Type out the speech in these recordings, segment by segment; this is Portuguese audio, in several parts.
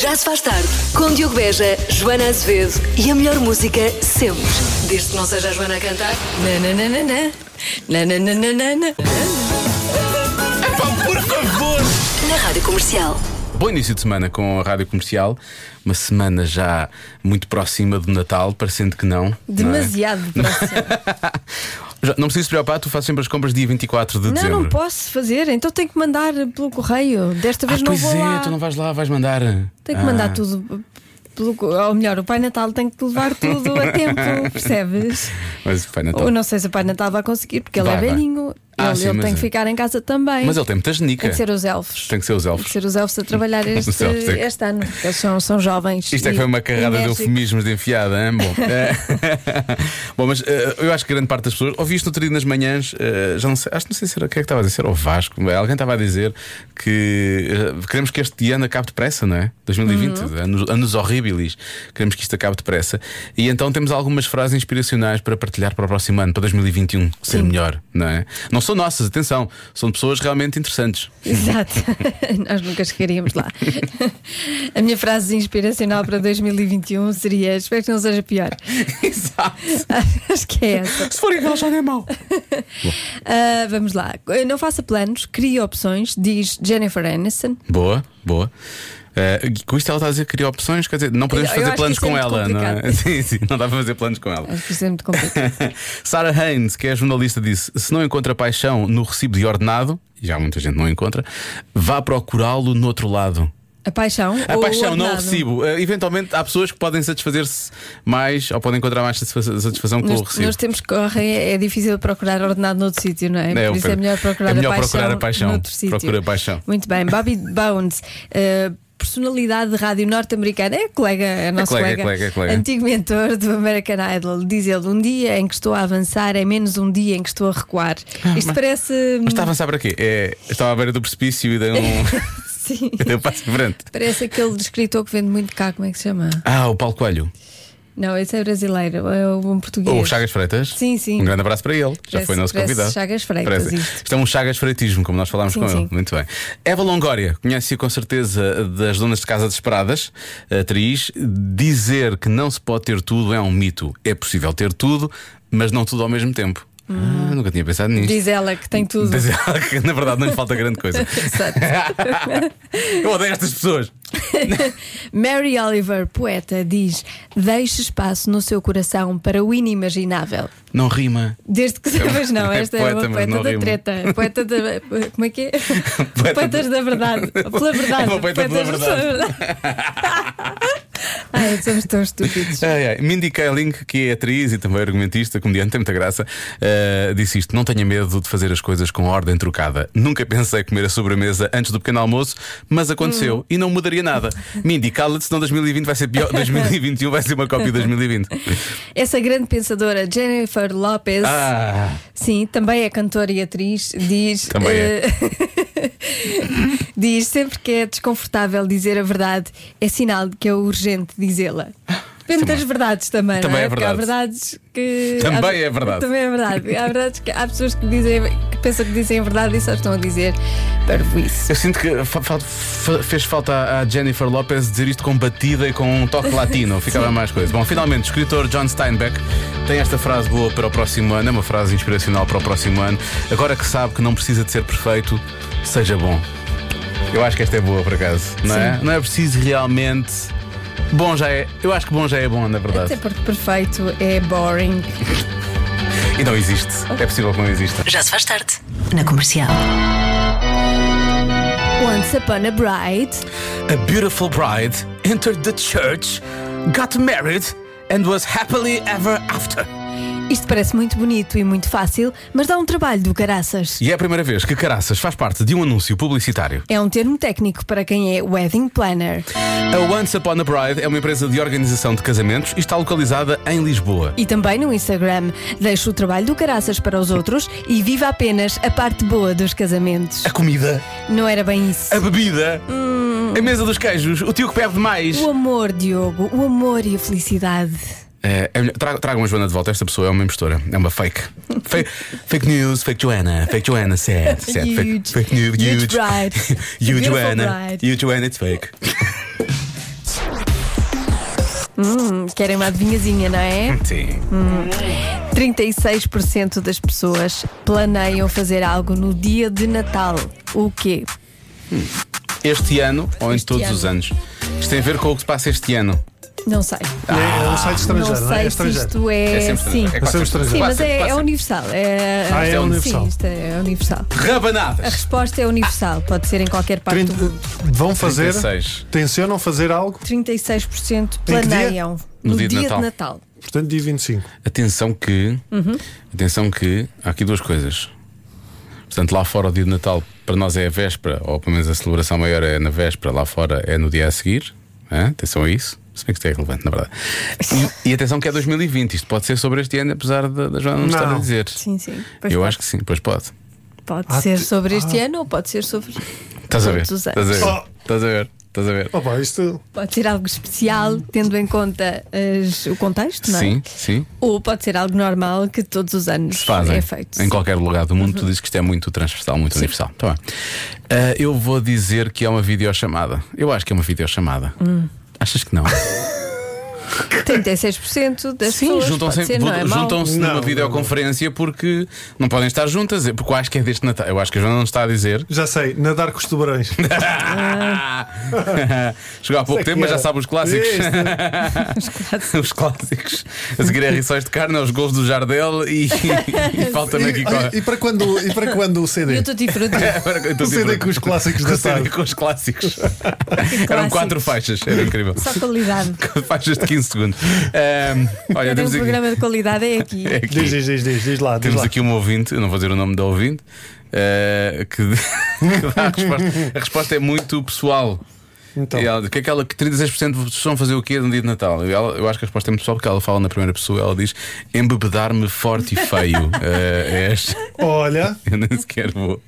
Já se faz tarde com Diogo Beja, Joana Azevedo e a melhor música sempre. Desde que não seja a Joana a cantar. Nananana. Nananana. Pá, por favor! Na rádio comercial. Bom início de semana com a rádio comercial. Uma semana já muito próxima do Natal, parecendo que não. Demasiado próximo. Não, é? não preciso se preocupar, tu fazes sempre as compras dia 24 de Não, dezembro. não posso fazer, então tenho que mandar pelo correio. Desta Ah, vez não pois vou é, lá. tu não vais lá, vais mandar. Tenho que mandar Ah. tudo pelo Ou melhor, o Pai Natal tem que levar tudo a tempo, percebes? Mas Pai Natal. Ou não sei se o Pai Natal vai conseguir, porque ele Vai, é vai. velhinho. Ah, ele sim, ele tem é. que ficar em casa também. Mas ele tem muita genica. Tem que ser os elfos. Tem que ser os elfos. Tem que ser os elfos a trabalhar este, é que- este ano. Eles são, são jovens. Isto é que foi uma carrada de eufemismos de enfiada, hein? Bom, eh, Bom mas eh, eu acho que grande parte das pessoas. Ouvi isto no outro dia nas manhãs, eh, já não sei, acho que não sei se era o que é que estava a dizer, era o Vasco. Alguém estava a dizer que eh, queremos que este ano acabe depressa, não é? 2020, Uhum. anos, anos horríveis. Queremos que isto acabe depressa. E então temos algumas frases inspiracionais para partilhar para o próximo ano, para 2021, ser melhor, não é? Não são nossas, atenção, são pessoas realmente interessantes. Exato, nós nunca chegaríamos lá. A minha frase inspiracional para 2021 seria: Espero que não seja pior. Exato. Acho que é essa. Se for igual, já não é mau. Ah, vamos lá. Não faça planos, crie opções, diz Jennifer Aniston. Boa, boa. Eh, com isto ela está a dizer que cria opções, quer dizer, não podemos Eu fazer acho planos com é muito ela, não é? Sim, sim, não dá para fazer planos com ela. Acho que isso é muito complicado. Sarah Haynes, que é jornalista, disse: se não encontra paixão no recibo de ordenado, já muita gente não encontra, vá procurá-lo no outro lado. A paixão. A paixão, não o recibo. Eh, eventualmente há pessoas que podem satisfazer-se mais ou podem encontrar mais satisfa- satisfação com o recibo. nos tempos que correm é é difícil procurar ordenado noutro sítio, não é? É, Por isso é melhor procurar, é melhor a, paixão procurar a paixão. noutro. Procura a paixão. Muito bem. Bobby Bones. eh, Personalidade de rádio norte-americana, é colega, é nosso colega, é colega, colega, é colega. antigo mentor do American Idol. Diz ele: Um dia em que estou a avançar é menos um dia em que estou a recuar. Isto parece. Ah, Mas está a avançar para quê? É, estava à beira do precipício e deu um, Sim. deu um passo em frente. Parece aquele escritor que vende muito cá, como é que se chama? Ah, o Paulo Coelho. Não, esse é brasileiro, é um português. Ou o Chagas Freitas? Sim, sim. Um grande abraço para ele. Já Parece- foi nosso convidado. Chagas Freitas, Parece. isto. é um Chagas Freitismo, como nós falámos Sim, com sim. ele. Muito bem. Eva Longoria, conhece-a com certeza das Donas de Casa Desesperadas, atriz. Dizer que não se pode ter tudo é um mito. É possível ter tudo, mas não tudo ao mesmo tempo. Ah, nunca tinha pensado nisto. Hum. Diz ela que tem tudo. Diz ela que na verdade não lhe falta grande coisa. Exato. Eu odeio estas pessoas. Mary Oliver, poeta, diz: Deixe espaço no seu coração para o inimaginável. Não rima. Desde que sabes, não, É esta é, poeta, uma mas poeta da rima. treta. Poeta da. Como é que é? Poetas da verdade. Pela verdade. É uma poeta pela Poetas verdade. Ai, somos tão estúpidos. Ai, ai. Mindy Kaling, que é atriz e também argumentista, comediante, tem muita graça, eh, disse isto: Não tenha medo de fazer as coisas com ordem trocada. Nunca pensei comer a sobremesa antes do pequeno almoço, mas aconteceu e não mudaria nada. Mindy, cala-te, senão 2020 vai ser pior, 2021 vai ser uma cópia de 2020. Essa grande pensadora, Jennifer Lopez, Ah, sim, também é cantora e atriz, diz. Também é. eh, diz sempre que é desconfortável dizer a verdade, é sinal de que é urgente dizê-la. Depende das verdades também, Também é? é Porque há verdade. verdades que. Também há- é verdade. Também é verdade. Há verdades que há pessoas que dizem que pensam que dizem a verdade e só estão a dizer parvoíce. eu sinto que fa- fa- fez falta à Jennifer Lopez dizer isto com batida e com um toque latino, ficava mais coisa. Bom, finalmente, o escritor John Steinbeck tem esta frase boa para o próximo ano, é uma frase inspiracional para o próximo ano. Agora que sabe que não precisa de ser perfeito, seja bom. Eu acho que esta é boa, por acaso, não é? Sim. Não é preciso realmente. Bom já é. Eu acho que bom já é bom, na Até verdade. porque perfeito é boring. E não existe. É possível que não exista. Já se faz tarde. Na comercial. Once Upon a Bride. A beautiful bride entered the church, got married, and was happily ever after. Isto parece muito bonito e muito fácil, mas dá um trabalho do caraças. E é a primeira vez que Caraças faz parte de um anúncio publicitário. É um termo técnico para quem é wedding planner. A Once Upon a Bride é uma empresa de organização de casamentos e está localizada em Lisboa. E também no Instagram. Deixa o trabalho do caraças para os outros e viva apenas a parte boa dos casamentos. A comida, Não era bem isso. a bebida, a mesa dos queijos, o tio que bebe demais. O amor, Diogo, o amor e a felicidade. É, é tra- tragam a Joana de volta. Esta pessoa é uma impostora, é uma fake. Fake, fake news, fake Joanna, fake Joanna, sad, sad. Fake, Huge. fake news, Huge huge. bride. Beautiful Joanna, bride. you Joanna, it's fake. Hum, querem uma adivinhazinha, não é? Sim. 36% das pessoas planeiam fazer algo no dia de Natal. O quê? Este ano, ou em Este todos ano. os anos? Isto tem a ver com o que se passa este ano. Não sei. É, é um site estrangeiro, não não, é? sei É se estrangeiro. isto é. É sempre sim. estrangeiro. É quase sempre sempre estrangeiro. Sim, mas é, é universal. É, Ah, é sim, universal. Sim, isto é universal. sempre. A Rabanadas. resposta é universal, pode ser em qualquer parte 30 do mundo. vão fazer, 36. tencionam fazer algo, 36% Em que dia? planeiam No dia de dia, Natal. de Natal. portanto, dia 25. Atenção que. Uhum. Atenção que. Há aqui duas coisas. Portanto, lá fora o dia de Natal para nós é a véspera, ou pelo menos a celebração maior é na véspera, lá fora é no dia a seguir. Hã? Atenção a isso. Se bem que isto é relevante, na verdade. E, e atenção que é 2020. Isto pode ser sobre este ano, apesar da, da Joana não estar a Não. dizer. Sim, sim. Pois Eu pode. acho que sim, pois pode. Pode Ah, ser te- sobre este ano ou pode ser sobre. Estás a ver? Estás a ver? anos. Estás a ver? Estás a ver? Opa, isto. Pode ser algo especial, tendo em conta as- o contexto, não é? Sim, sim. Ou pode ser algo normal que todos os anos Se fazem é feito. em qualquer lugar do mundo. Tu dizes que isto é muito transversal, muito universal. Tá bem. Ah, eu vou dizer que é uma videochamada. Eu acho que é uma videochamada. Hum. Achas que não? 36% das Sim, pessoas juntam-se não é mau. juntam-se Não, numa não, videoconferência porque não podem estar juntas. é Porque eu acho que é deste Natal. Eu acho que a Joana não está a dizer. Já sei, nadar com os tubarões. Chegou há pouco tempo, mas já era. sabe os clássicos. os clássicos. A seguir é rissóis de carne, os gols do Jardel e, e falta-me aqui. E, e para quando, e para quando o CD? eu estou diferente. Agora eu estou O CD com os clássicos com da o CD tarde. com os clássicos. Eram quatro faixas, era incrível. Só qualidade. faixas de 15 segundos. Ahm, olha, temos um aqui, programa de qualidade é aqui. é aqui- Diz, diz, diz, diz, lá. Diz temos lá. aqui um ouvinte, eu não vou dizer o nome da ouvinte, eh, que, que dá a resposta. A resposta é muito pessoal. Então. E ela diz que aquela que 36% estão a fazer o quê no dia de Natal? E ela- eu acho que a resposta é muito pessoal porque ela fala na primeira pessoa, ela diz embebedar-me forte e feio. Eh, é esta. Olha, Eu nem sequer vou.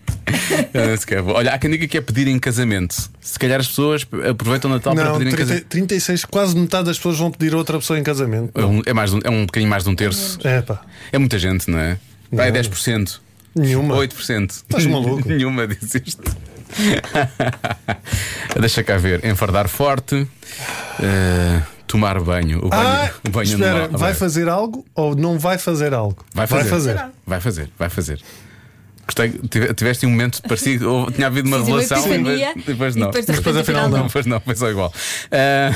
Eu nem sequer vou. Olha, há quem diga que é pedir em casamento. Se calhar as pessoas aproveitam o Natal para não, pedir em 30, casamento. 36, quase metade das pessoas vão pedir outra pessoa em casamento. É um, é, mais um, é um bocadinho mais de um terço. É pá, É muita gente, não é? Vai 10%. nenhuma. 8%. Estás maluco? Nenhuma diz isto. Deixa cá ver. Enfardar forte. eh, tomar banho. O banho, Ah, o banho espera, no- vai fazer algo ou não vai fazer algo? Vai fazer. Vai fazer, vai fazer. Gostei, tive- tiveste um momento parecido, ou tinha havido uma Sim, uma revelação epifania, e depois e não. depois de repente, afinal, não. Depois não, foi só igual. Ah,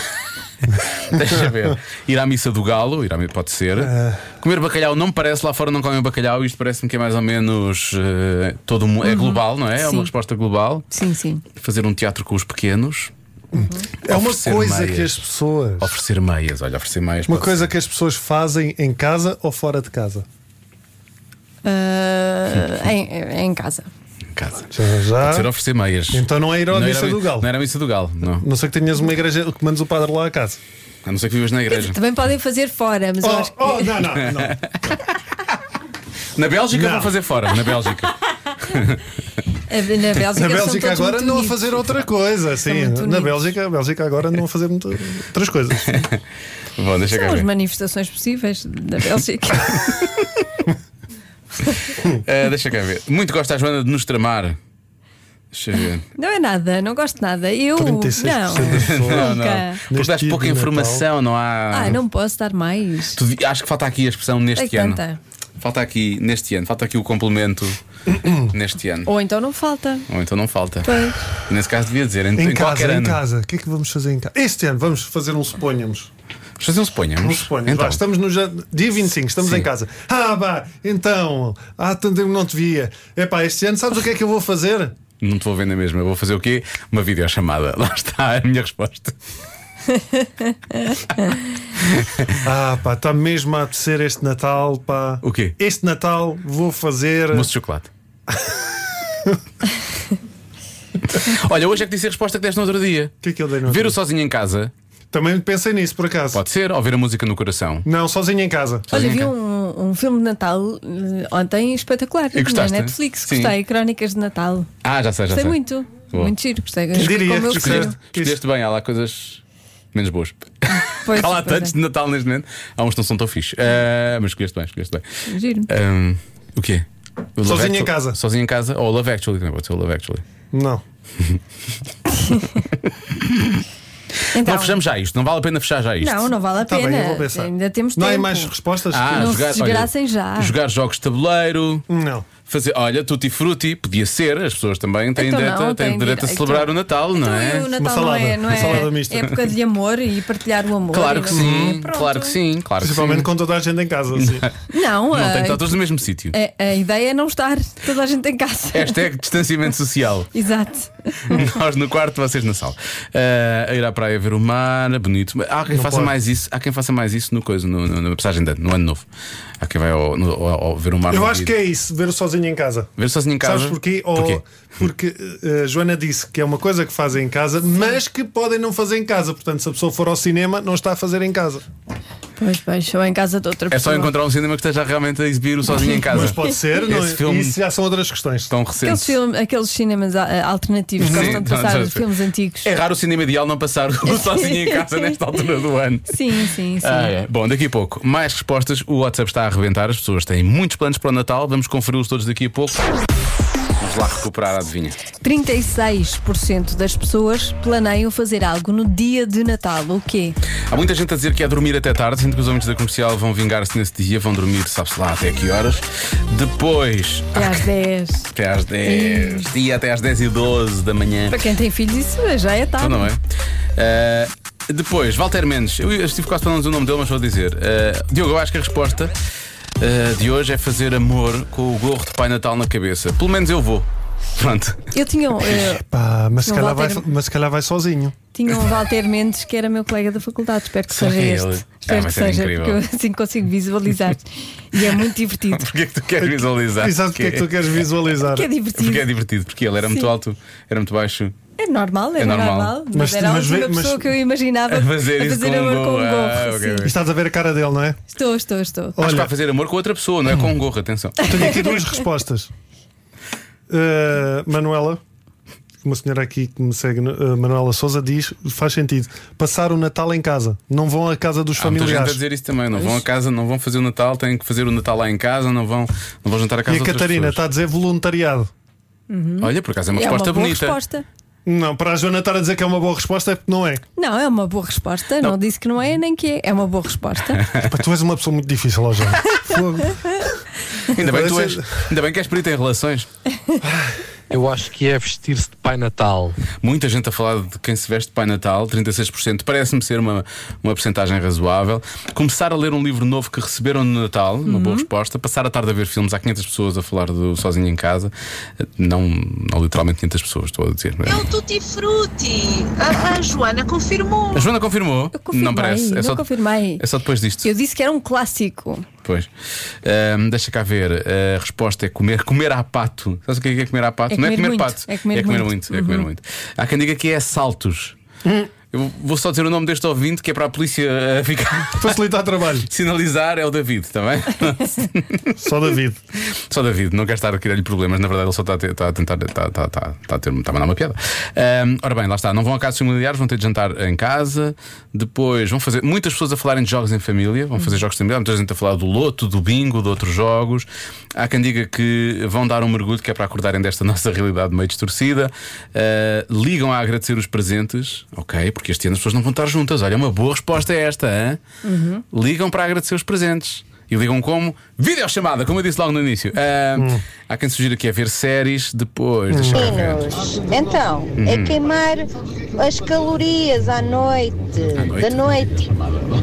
deixa ver. Ir à missa do galo, ir à, pode ser. Ah. Comer bacalhau não me parece, lá fora não comem bacalhau, isto parece-me que é mais ou menos eh, todo mundo. É global, não é? É Sim. uma resposta global. Sim, sim. Fazer um teatro com os pequenos. É uma Oferecer coisa meias. que as pessoas. Oferecer meias, olha, oferecer meias. Uma coisa que as pessoas fazem em casa ou fora de casa? Ah, em, em casa. casa. Já, já. Pode ser oferecer meias. Então não é ir à Não missa era- do galo. Não era a missa do galo, não. Não sei que tenhas uma igreja que mandes o padre lá a casa. A não ser que vivas na igreja. Também podem fazer fora, mas eu Oh, acho que. oh, não, não, não. Na Bélgica Não. vão fazer fora, na Bélgica. Na Bélgica, Na Bélgica agora não a fazer outra coisa, sim. Na. Bélgica, a Bélgica agora não a fazer muito- outras coisas. Bom, deixa cá São as manifestações possíveis da Bélgica. Ah, deixa cá ver. Muito gosta a Joana de nos tramar. Deixa eu ver. não é nada, não gosto de nada. Eu. 36% Não. Não, não. Nunca. Porque dás pouca informação, não há. Ah, não posso dar mais. Tu acho que falta aqui a expressão neste ano. tanta. Falta aqui neste ano, falta aqui o complemento neste ano. Ou então não falta. Ou então não falta. Pois. Nesse caso devia dizer, em, Em, em qualquer casa, em ano. casa. O que é que vamos fazer em casa? Este ano vamos fazer um suponhamos. Vamos fazer um suponhamos. Um suponhamos. Então, Vá, estamos no dia 25, estamos Sim. em casa. Ah, pá, então, há tanto tempo não te via. Epá, este ano sabes o que é que eu vou fazer? Não te vou vender mesmo. Eu vou fazer o quê? Uma videochamada. Lá está a minha resposta. Ah, pá, está mesmo a apetecer este Natal, pá. O quê? Este Natal vou fazer. Moço de chocolate. Olha, hoje é que disse a resposta que deste no outro dia. O que é que eu dei no Ver o sozinho em casa Também pensei nisso, por acaso. pode ser, ou ver a música no coração. Não, sozinho em casa. Olha, Sozinho em vi casa. um, um filme de Natal eh, ontem espetacular. E gostaste? Na Netflix, Sim. gostei. Crónicas de Natal. Ah, já sei, já Gostei sei. muito. Boa. Muito giro. Gostei. diria Como que eu escolheste- gostei. Que Escolheste bem, há lá coisas menos boas. Pois, há lá pois tantos é. de Natal neste momento. Há uns que não são tão fixe. Ah, mas escolheste bem, escolheste bem. Giro. Ahm, o quê? O Love Sozinho em casa. Sozinho em casa ou Love Actually também pode ser o Love Actually. Não. Então. Não fechamos já isto, não vale a pena fechar já isto. Não, não vale a Está pena. bem, eu vou pensar. Ainda temos Não há tempo. mais respostas? Ah, Não se jogar, desgracem já. Jogar jogos de tabuleiro. Não. Fazer, olha, tutti frutti, podia ser, as pessoas também têm Então direito, não, têm tem direito a celebrar o Natal, não Então, é? O Natal Uma salada, não é, não uma é salada mista. época de amor e partilhar o amor. Claro que sim, claro que sim, claro que sim. Principalmente com toda a gente em casa. Assim. Não, Não tem a, que estar todos no mesmo sítio. a, a ideia é não estar toda a gente em casa. Hashtag distanciamento social. Exato. Nós no quarto, vocês na sala. Ah, a ir à praia ver o mar, bonito. Há quem Não faça pode. mais isso, há quem faça mais isso no coisa, no, no- na passagem de ano, no ano novo. Há quem vai ao, no- ao- ao ver o mar Eu acho que é isso, ver sozinho em casa. Ver sozinho em casa. Sabes porquê? Ou- Porquê? Porque eh, a Joana disse que é uma coisa que fazem em casa, mas que podem não fazer em casa. Portanto, se a pessoa for ao cinema, não está a fazer em casa. Pois, pois, ou em casa de outra É só pessoa. encontrar um cinema que esteja realmente a exibir o sozinho em casa. Mas pode ser, não é? Esse filme- Isso já são outras questões. Tão Aqueles, recentes. filme, aqueles cinemas ah, alternativos que gostam de não, passar os filmes antigos. É raro o cinema ideal não passar o sozinho em casa nesta altura do ano. Sim, sim, sim. Ah, é. Bom, daqui a pouco, mais respostas. O WhatsApp está a arrebentar. As pessoas têm muitos planos para o Natal. Vamos conferi-los todos daqui a pouco. Vamos lá recuperar a adivinha. 36% das pessoas planeiam fazer algo no dia de Natal. O quê? Há muita gente a dizer que é dormir até tarde. Sinto que os homens da comercial vão vingar-se nesse dia, vão dormir, sabe-se lá até que horas. Depois, Até às 10. até às 10, dia até às 10 e 12 da manhã. Para quem tem filhos, isso já é tarde. Então não é? Ah, depois, Walter Mendes, eu estive quase para não dizer o nome dele, mas vou dizer. Ah, Diogo, eu acho que a resposta ah, de hoje é fazer amor com o gorro de Pai Natal na cabeça. Pelo menos eu vou. Pronto. Eu tinha, um, eh, Pá, mas, se Não calhar vai vai, mas se calhar vai sozinho. tinha um Walter Mendes que era meu colega da faculdade. Espero que seja é este. ele? Espero Ah, que seja, incrível. porque eu assim consigo visualizar. e é muito divertido. Porquê que tu queres visualizar? E sabes porque é que tu queres visualizar? Que é divertido. Porque é divertido, porque ele era muito Sim. alto, era muito baixo. É normal, é, É normal. normal. Mas, Mas- era a mas última vê- mas- pessoa que eu imaginava A fazer com um amor com um gorro. Ah, ok, sim. ok. E estás a ver a cara dele, não é? Estou, estou, estou. Acho que Olha, vai fazer amor com outra pessoa, não é com um gorro, atenção. tenho aqui duas respostas. Uh, Manuela, uma senhora aqui que me segue, uh, Manuela Souza, diz: faz sentido. Passar o Natal em casa. Não vão à casa dos Há muita gente a familiares. dizer isso também. Não vão a casa, não vão fazer o Natal, têm que fazer o Natal lá em casa, não vão, não vão jantar a casa E a Catarina está pessoas. a dizer voluntariado. Olha, por acaso é uma é resposta uma boa bonita. resposta. Não, para a Joana estar a dizer que é uma boa resposta é porque não é. Não, é uma boa resposta. Não, disse que não é nem que é. É uma boa resposta. Pá, tu és uma pessoa muito difícil, ó Joana. Fogo. Ainda bem, que tu és, ainda bem que és perito em relações. Eu acho que é vestir-se de Pai Natal. Muita gente a falar de quem se veste de Pai Natal, 36%, parece-me ser uma, uma porcentagem razoável. Começar a ler um livro novo que receberam no Natal, uma Uhum. boa resposta. Passar a tarde a ver filmes, há 500 pessoas a falar do Sozinho em Casa. Não, não literalmente 500 pessoas, estou a dizer. É o Tutti Frutti. A, a Joana confirmou. A Joana confirmou? Eu confirmei, não parece. É não só, confirmei. é só depois disto. Eu disse que era um clássico. Pois. Deixa cá ver. A resposta é comer, comer à pato. Sabes o que é, que é comer à pato? É não é comer comer muito, pato. é comer muito. muito. Uhum. É comer muito. Há quem diga que é saltos. Eu vou só dizer o nome deste ouvinte que é para a polícia eh, ficar. Facilitar trabalho. Sinalizar é o David, está bem? Só David. Só David, não quer estar a criar-lhe problemas, na verdade ele só está a, ter- está a tentar. Está, está, está, está a, ter, está a mandar uma piada. Ahm, ora bem, lá está, não vão a casa familiares, vão ter de jantar em casa, depois vão fazer. Muitas pessoas a falarem de jogos em família, vão fazer jogos de família, muita gente a falar do loto, do bingo, de outros jogos. Há quem diga que vão dar um mergulho que é para acordarem desta nossa realidade meio distorcida. Ah, ligam a agradecer os presentes, ok, porque este ano as pessoas não vão estar juntas. Olha, uma boa resposta é esta, hein? Ligam para agradecer os presentes. E ligam como? Videochamada, como eu disse logo no início. Ah, Há quem sugira que é ver séries, depois. Deixa eu ver. Então, é queimar as calorias à noite, À noite? da noite.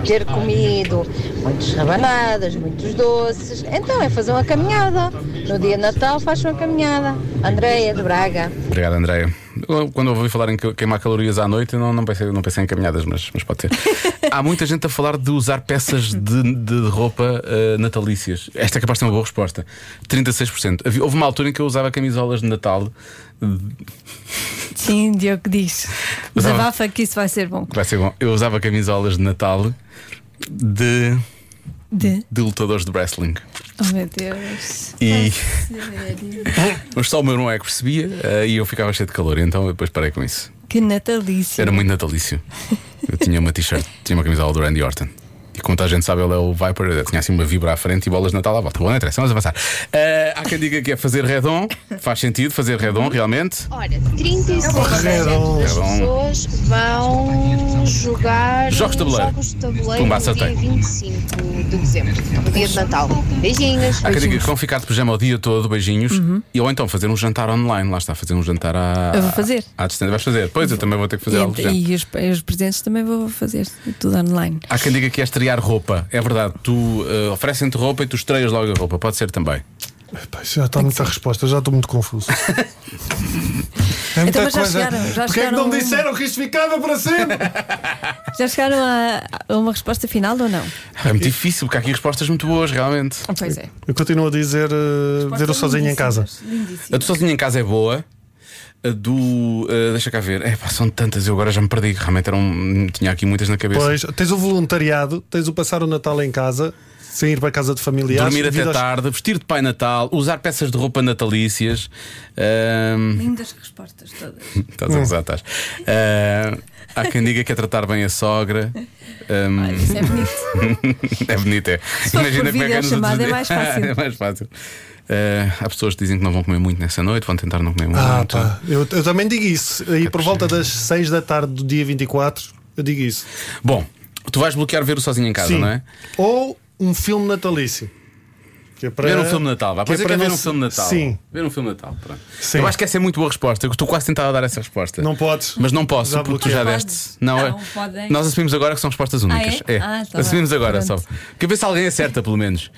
Ter comido muitas rabanadas, muitos doces. Então é fazer uma caminhada. No dia de Natal faz uma caminhada. Andreia de Braga. Obrigado, Andréia. Eu, Quando ouvi falar em que- queimar calorias à noite, eu não, não, pensei, não pensei em caminhadas, mas, mas pode ser. Há muita gente a falar de usar peças de, de roupa eh, natalícias. Esta é capaz de uma boa resposta. 36%. Havia- Houve uma altura em que eu usava camisolas de Natal. Sim, Diogo diz. Desabafa que isso vai ser bom. Vai ser bom. Eu usava camisolas de Natal de, De. de lutadores de wrestling. Oh meu Deus. E. Mas só o meu irmão é que percebia eh, e eu ficava cheio de calor, então eu depois parei com isso. Que natalício. Era muito natalício. Eu tinha uma t-shirt, tinha uma camisola do Randy Orton. E como toda a gente sabe, ele é o Viper, tinha assim uma vibra à frente e bolas de Natal à volta. Bom, não interessa, vamos avançar. Eh, há quem diga que é fazer redon, faz sentido fazer redon realmente. Ora, 36% Redon. das Redon. pessoas vão jogar Jogos de tabuleiro. jogos de tabuleiro Pumba, no dia acertei. 25 de dezembro, no dia de Natal. Beijinhos. Há quem diga que vão ficar de pijama o dia todo, beijinhos, e ou então fazer um jantar online. Lá está, fazer um jantar à. Eu vou fazer. À distância. Vais fazer? Pois eu também vou ter que fazer algo. E, e os, os presentes também vou fazer tudo online. Há quem diga que é estrear roupa. É verdade, tu eh, oferecem-te roupa e tu estreias logo a roupa. Pode ser também. Pá, isso já está muita resposta, já estou muito confuso. É muita Então, mas já coisa. chegaram, já Porquê é que não me chegaram- disseram que isto ficava para sempre? Já chegaram a, a uma resposta final ou não? É muito difícil, porque há aqui respostas muito boas, realmente. Pois é. Eu continuo a dizer uh, ver o sozinho em casa. A do sozinho em casa é boa. A do. eh, deixa cá ver. É, pá, são tantas, eu agora já me perdi. Realmente eram, tinha aqui muitas na cabeça. Pois, tens o voluntariado, tens o passar o Natal em casa, sem ir para a casa de familiares. Dormir até aos- tarde, vestir de Pai Natal, usar peças de roupa natalícias. Lindas respostas todas. Estás a gozar, estás. Ah, há quem diga que é tratar bem a sogra. Ahm, Isso é bonito. é bonito, é. for por videochamada outros é mais fácil. é mais fácil. Ah, há pessoas que dizem que não vão comer muito nessa noite, vão tentar não comer muito. Ah, pá, eu, eu também digo isso. Aí por volta das 6 da tarde do dia 24, eu digo isso. Bom, tu vais bloquear ver o sozinho em casa, Sim. não é? Ou um filme natalício. Que é para... Ver um filme de Natal, vá. que é que é para ver não um filme de Natal. Sim. Ver um filme de Natal. Pronto. Sim. Eu acho que essa é muito boa resposta. Eu estou quase tentado a dar essa resposta. Não podes. Mas não posso, Já porque tu já deste. Não, Não, é- podem. Nós assumimos agora que são respostas únicas. é? Ah, tá assumimos bem. agora Pronto. só. Quer ver se alguém acerta, pelo menos.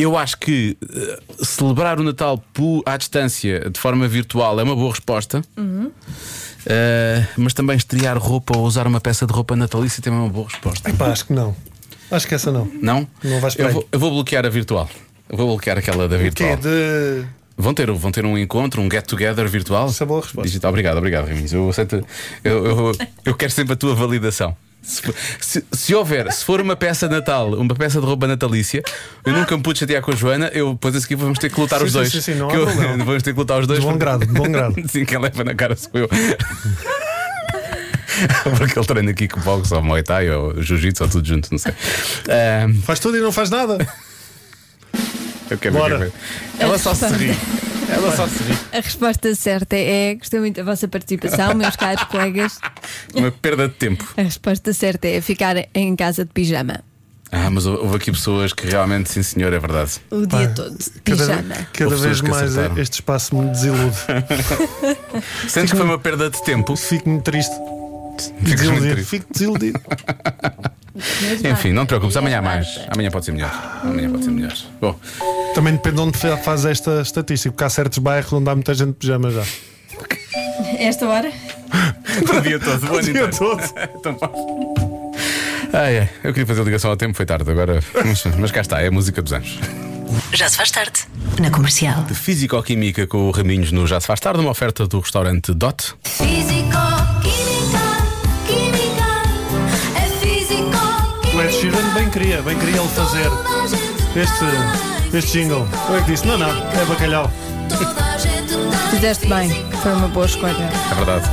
Eu acho que eh, celebrar o Natal à distância, de forma virtual, é uma boa resposta. Uhum. Eh, mas também estrear roupa ou usar uma peça de roupa natalícia também é uma boa resposta. Pá, acho que não. Acho que essa não. Não? Não vais eu vou, eu vou bloquear a virtual. Eu vou bloquear aquela da Que virtual. é de. Vão ter, vão ter um encontro, um get-together virtual? Essa é boa resposta. Digital. Obrigado, obrigado, Raminhos. Eu, aceito- eu, eu, eu quero sempre a tua validação. Se, for- se- se houver, se for uma peça de Natal, uma peça de roupa natalícia, eu nunca me pude chatear com a Joana, eu depois a seguir vamos ter que lutar Sim, os dois. sim, sim, não há Que eu- problema. vamos ter que lutar os dois. De bom porque- grado, de bom grado. Sim, quem leva na cara sou eu. Porque ele treina aqui com boxe ou Muay Thai ou Jiu-Jitsu ou tudo junto, não sei. Ah, Faz tudo e não faz nada. Eu quero ver Bora. o que é. Ela só se ri. Ela só se ri. A resposta certa é: gostei muito da vossa participação, meus caros colegas. Uma perda de tempo. A resposta certa é ficar em casa de pijama Ah, mas houve aqui pessoas que realmente, sim senhor, é verdade. o dia todo. Cada, Pijama. cada Houve vez mais acertaram. este espaço me desilude. Sentes que foi uma perda de tempo? Fico muito triste. Muito Desiludido. Fico desiludido. Enfim, não te preocupes, amanhã há mais. Amanhã pode ser melhor. Amanhã pode ser melhor. Bom, Também depende de onde fa- faz esta estatística, porque há certos bairros onde há muita gente de pijama já. Esta hora? o dia todo, o ano dia inteiro. todo. Tão bom. Ai, ai, eu queria fazer a ligação ao tempo, foi tarde agora. Mas, mas cá está, é a música dos anos. Já se faz tarde. Na comercial. De Físico-Química com o Raminhos no Já Se Faz Tarde, uma oferta do restaurante Dot. Físico, O Ed Sheeran bem queria, bem queria ele fazer este, este jingle. Eu é que disse: não, não, é bacalhau. Fizeste bem, foi uma boa escolha. É verdade.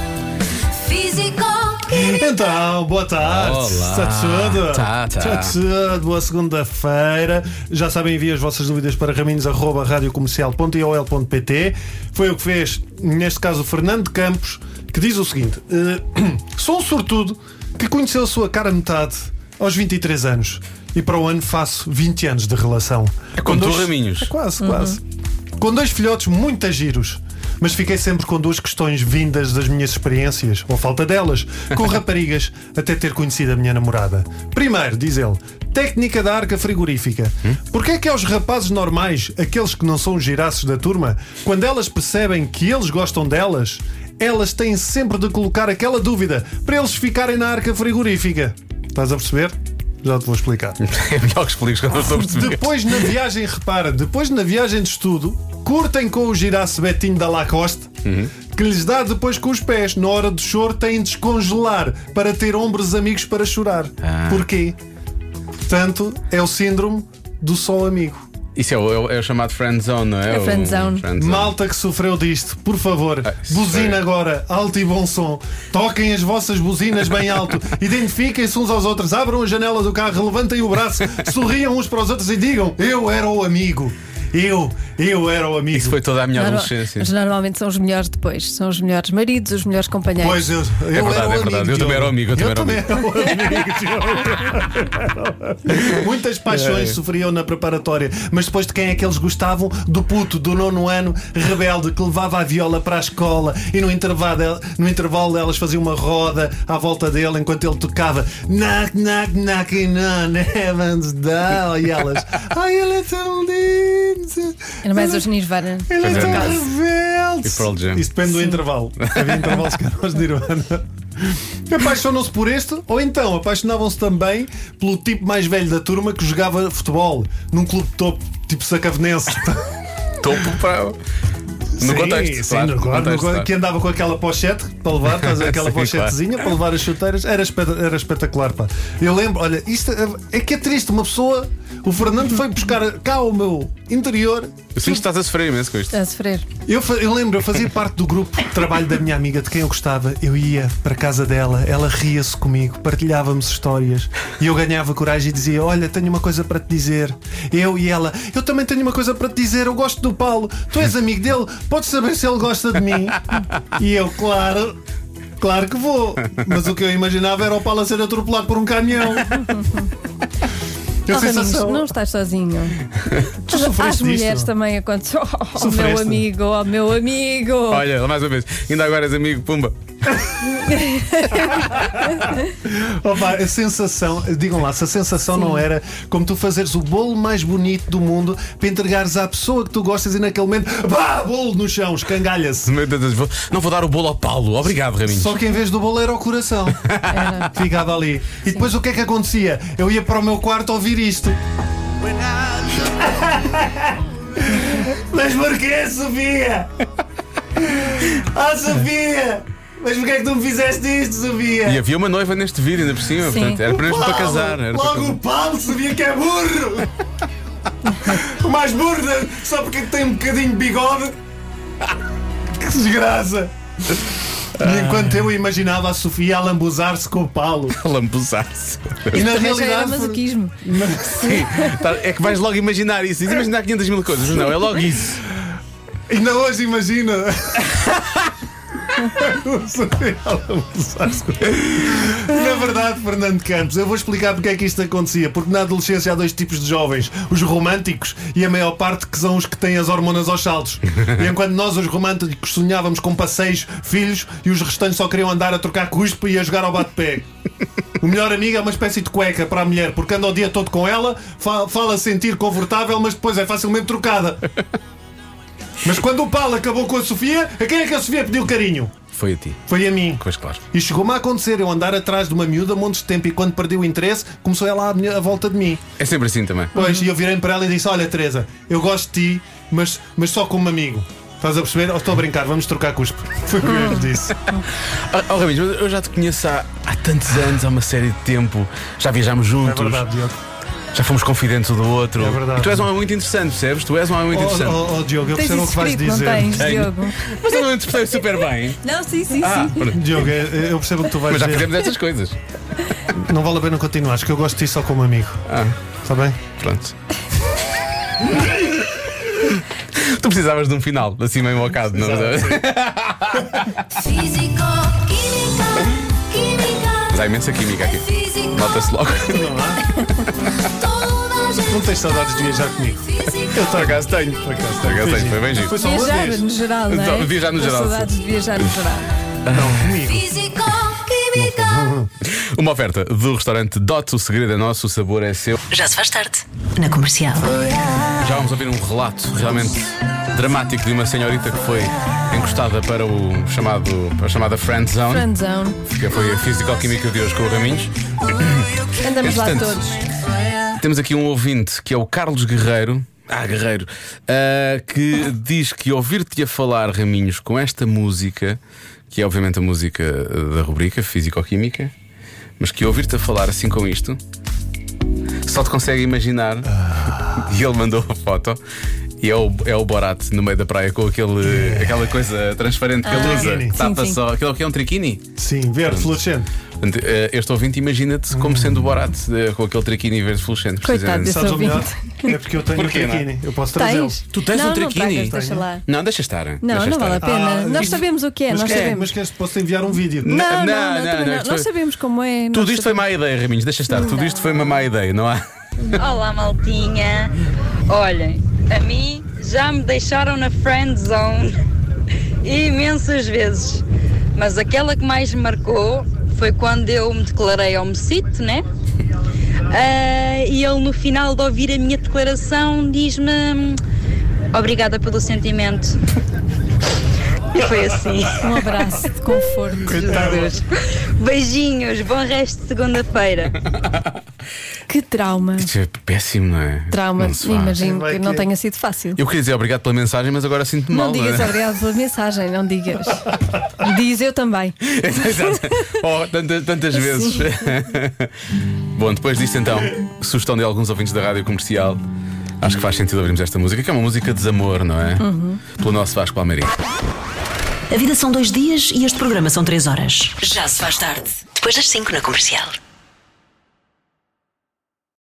Então, boa tarde. Olá. Está tudo? Tá, tá. Está tudo. Boa segunda-feira. Já sabem, enviem as vossas dúvidas para raminhos.radiocomercial.iol.pt. Foi o que fez, neste caso, o Fernando Campos, que diz o seguinte: eh, Sou um sortudo que conheceu a sua cara metade aos 23 anos. E para o ano faço 20 anos de relação. É Com tu, Raminhos. É quase, quase. Com dois filhotes muito giros. Mas fiquei sempre com duas questões vindas das minhas experiências, ou falta delas, com raparigas, até ter conhecido a minha namorada. Primeiro, diz ele, técnica da arca frigorífica. Porquê é que aos rapazes normais, aqueles que não são os giraços da turma, quando elas percebem que eles gostam delas, elas têm sempre de colocar aquela dúvida para eles ficarem na arca frigorífica? Estás a perceber? Já te vou explicar. É melhor que expliques quando eu estou a perceber. Depois na viagem, repara, depois na viagem de estudo, curtem com o girasse Betinho da Lacoste, que lhes dá depois com os pés. Na hora do choro têm de descongelar para ter ombros amigos para chorar. Ah. Porquê? Portanto, é o síndrome do só amigo. Isso é o, é o- é o chamado friend zone, não é? É friend zone. O friend zone. Malta que sofreu disto, por favor, Ah, buzina é. agora, alto e bom som. Toquem as vossas buzinas bem alto. Identifiquem-se uns aos outros. Abram a janela do carro, levantem o braço, sorriam uns para os outros e digam: Eu era o amigo. Eu, eu era o amigo. Isso foi toda a minha Norma- adolescência. Mas normalmente são os melhores depois. São os melhores maridos, os melhores companheiros. Pois eu, eu verdade, era o é verdade. amigo, Eu também era o amigo, eu também era o amigo. Muitas paixões É. sofriam na preparatória, mas depois de quem é que eles gostavam? Do puto do nono ano, rebelde, que levava a viola para a escola e no intervalo, no intervalo elas faziam uma roda à volta dele enquanto ele tocava Knock, knock, knocking on heaven's door. E elas, ai, ele é tão lindo. Era mais os Nirvana. Ele é tão rebelde. E Pearl Jam. Isso depende do intervalo. Havia intervalos que eram os de Nirvana. Apaixonam-se por este, ou então apaixonavam-se também pelo tipo mais velho da turma que jogava futebol num clube de topo, tipo sacavenense. Topo para. No Sim, contexto. sim, claro, no no contexto, claro. que andava com aquela pochete para levar, estás aquela Sim, pochetezinha para levar as chuteiras, era, espeta- era espetacular. Pá. Eu lembro, olha, isto é, é que é triste, uma pessoa. O Fernando foi buscar cá ao meu interior Eu sinto que estás a sofrer imenso com isto. Está a sofrer. Eu, eu lembro, eu fazia parte do grupo de trabalho da minha amiga, de quem eu gostava. Eu ia para a casa dela, ela ria-se comigo, partilhávamos histórias e eu ganhava coragem e dizia: Olha, tenho uma coisa para te dizer. Eu e ela, eu também tenho uma coisa para te dizer. Eu gosto do Paulo, tu és amigo dele, podes saber se ele gosta de mim. E eu, claro. Claro que vou, mas o que eu imaginava era o Paulo a ser atropelado por um caminhão. Oh, Raminhos, não estás sozinho. Tu Às mulheres disto? também aconteceu. Oh, oh, meu Sofreste? amigo, oh, meu amigo. Olha, mais uma vez, ainda agora és amigo, pumba. Opa, a sensação, digam lá, se a sensação não era como tu fazeres o bolo mais bonito do mundo para entregares à pessoa que tu gostas e naquele momento, pá, bolo no chão, escangalha-se. Não vou dar o bolo ao Paulo. Obrigado, Raminhos. Só que em vez do bolo era o coração. Era. Ficava ali. E depois o que é que acontecia? Eu ia para o meu quarto ouvir isto. Mas porquê, Sofia? Ah, Sofia! Mas porquê é que tu me fizeste isto, Sofia? E havia uma noiva neste vídeo, ainda por cima. Sim. Portanto, era para mesmo para Paulo, casar. Era para Logo casar. o Paulo sabia que é burro! o mais burro só porque tem um bocadinho de bigode. Que desgraça! E enquanto eu imaginava a Sofia a lambuzar-se com o Paulo. Lambuzar-se. E na Também já era realidade. masoquismo. Sim, tá- é que vais logo imaginar isso. Imaginar 500 mil coisas. Não, é logo isso. Ainda hoje imagina. Sofia a lambuzar-se com- Na verdade, Fernando Campos, eu vou explicar porque é que isto acontecia. Porque na adolescência há dois tipos de jovens: os românticos e a maior parte que são os que têm as hormonas aos saltos. E enquanto nós, os românticos, sonhávamos com passeios, filhos e os restantes só queriam andar a trocar cuspe e a jogar ao bate-pé. O melhor amigo é uma espécie de cueca para a mulher, porque anda o dia todo com ela, fa- fala sentir confortável, mas depois é facilmente trocada. Mas quando o Paulo acabou com a Sofia, a quem é que a Sofia pediu carinho? Foi a ti. Foi a mim. Pois claro. E chegou-me a acontecer eu andar atrás de uma miúda montes de tempo e quando perdi o interesse, começou ela à, minha- à volta de mim. É sempre assim também. Pois, e eu virei para ela e disse: Olha, Teresa, eu gosto de ti, mas, mas só como amigo. Estás a perceber? Ou estou a brincar, vamos trocar cuspe. Foi o que eu disse. Oh, oh mas eu já te conheço há, há tantos anos, há uma série de tempo. Já viajámos É juntos. verdade, Diogo. Já fomos confidentes um do outro. É verdade. E tu és um homem muito interessante, percebes? Tu és um homem muito Oh, interessante. oh, oh, Diogo, eu percebo o que vais não dizer. tens. Diogo? Mas eu não interpretei super bem. Não, sim, sim, Ah, sim. Diogo, eu percebo o que tu vais mas já dizer. fizemos essas coisas. Não vale a pena continuar, que eu gosto de ti só como amigo. Ah, Está bem? pronto. tu precisavas de um final, assim meio mocado, não é? Físico, química. Mas há imensa química aqui. Nota-se logo. Não tens saudades de viajar comigo? Eu por acaso tenho. Por acaso tenho. Foi bem giro. Foi só uma Viajar vez. no geral, não é? Então, viajar no geral, saudades de viajar no geral. Não, comigo. Físico, química. Uma oferta do restaurante Dot, o segredo é nosso, o sabor é seu. Já se faz tarde. Na comercial. Já vamos ouvir um relato realmente dramático de uma senhorita que foi encostada para o chamado, para a chamada Friend Zone, Friend zone. que foi a Físico-Química de hoje com o Raminhos. Andamos lá todos. Temos aqui um ouvinte que é o Carlos Guerreiro. Ah, Guerreiro, ah, que diz que ouvir-te a falar, Raminhos, com esta música, que é obviamente a música da rubrica Físico-Química, mas que ouvir-te a falar assim com isto, só te consegue imaginar. E ele mandou a foto. E é o, é o Borat no meio da praia com aquele, aquela coisa transparente que ele Ah. usa, Triquini. que tapa Sim, sim. só. Aquele que é um triquini. Sim, verde, fluorescente. Portanto, eh, este ouvinte imagina-te como sendo o Borat eh, com aquele triquini verde fluorescente. Coitado precisamente. desse Sabes o melhor? ouvinte. É porque eu tenho Porquê, um não é? triquini. Eu posso trazê-lo. Tens? Tu tens não, um não tragas, deixa lá. Não, deixa estar. Não, deixa não vale a estar. pena. Ah, nós sabemos o que é, Mas nós queres, sabemos. mas queres posso enviar um vídeo? Não, não, Não, não, não, também não, não. isto Nós foi- sabemos como é. Tudo nós isto foi sabemos. má ideia, Raminhos, deixa estar. Tudo isto foi uma má ideia, não há? Olá, maltinha. Olhem, a mim já me deixaram na friend zone imensas vezes. Mas aquela que mais me marcou foi quando eu me declarei homicide, né? Ah, e ele, no final de ouvir a minha declaração, diz-me obrigada pelo sentimento. E foi assim. Um abraço de conforto. Beijinhos, bom resto de segunda-feira. Que trauma. Isto é péssimo, não é? Trauma. Não. Imagino que que não tenha sido fácil. Eu queria dizer obrigado pela mensagem, mas agora sinto-me Não mal. digas é? obrigado pela mensagem, não digas. Diz eu também. Exato. Oh, tantas, tantas vezes. Bom, depois disto então, sugestão de alguns ouvintes da rádio comercial. Acho que faz sentido ouvirmos esta música, que é uma música de desamor, não é? Pelo nosso Vasco Palmeirinho. A vida são dois dias e este programa são três horas. Já se faz tarde. Depois das cinco na comercial.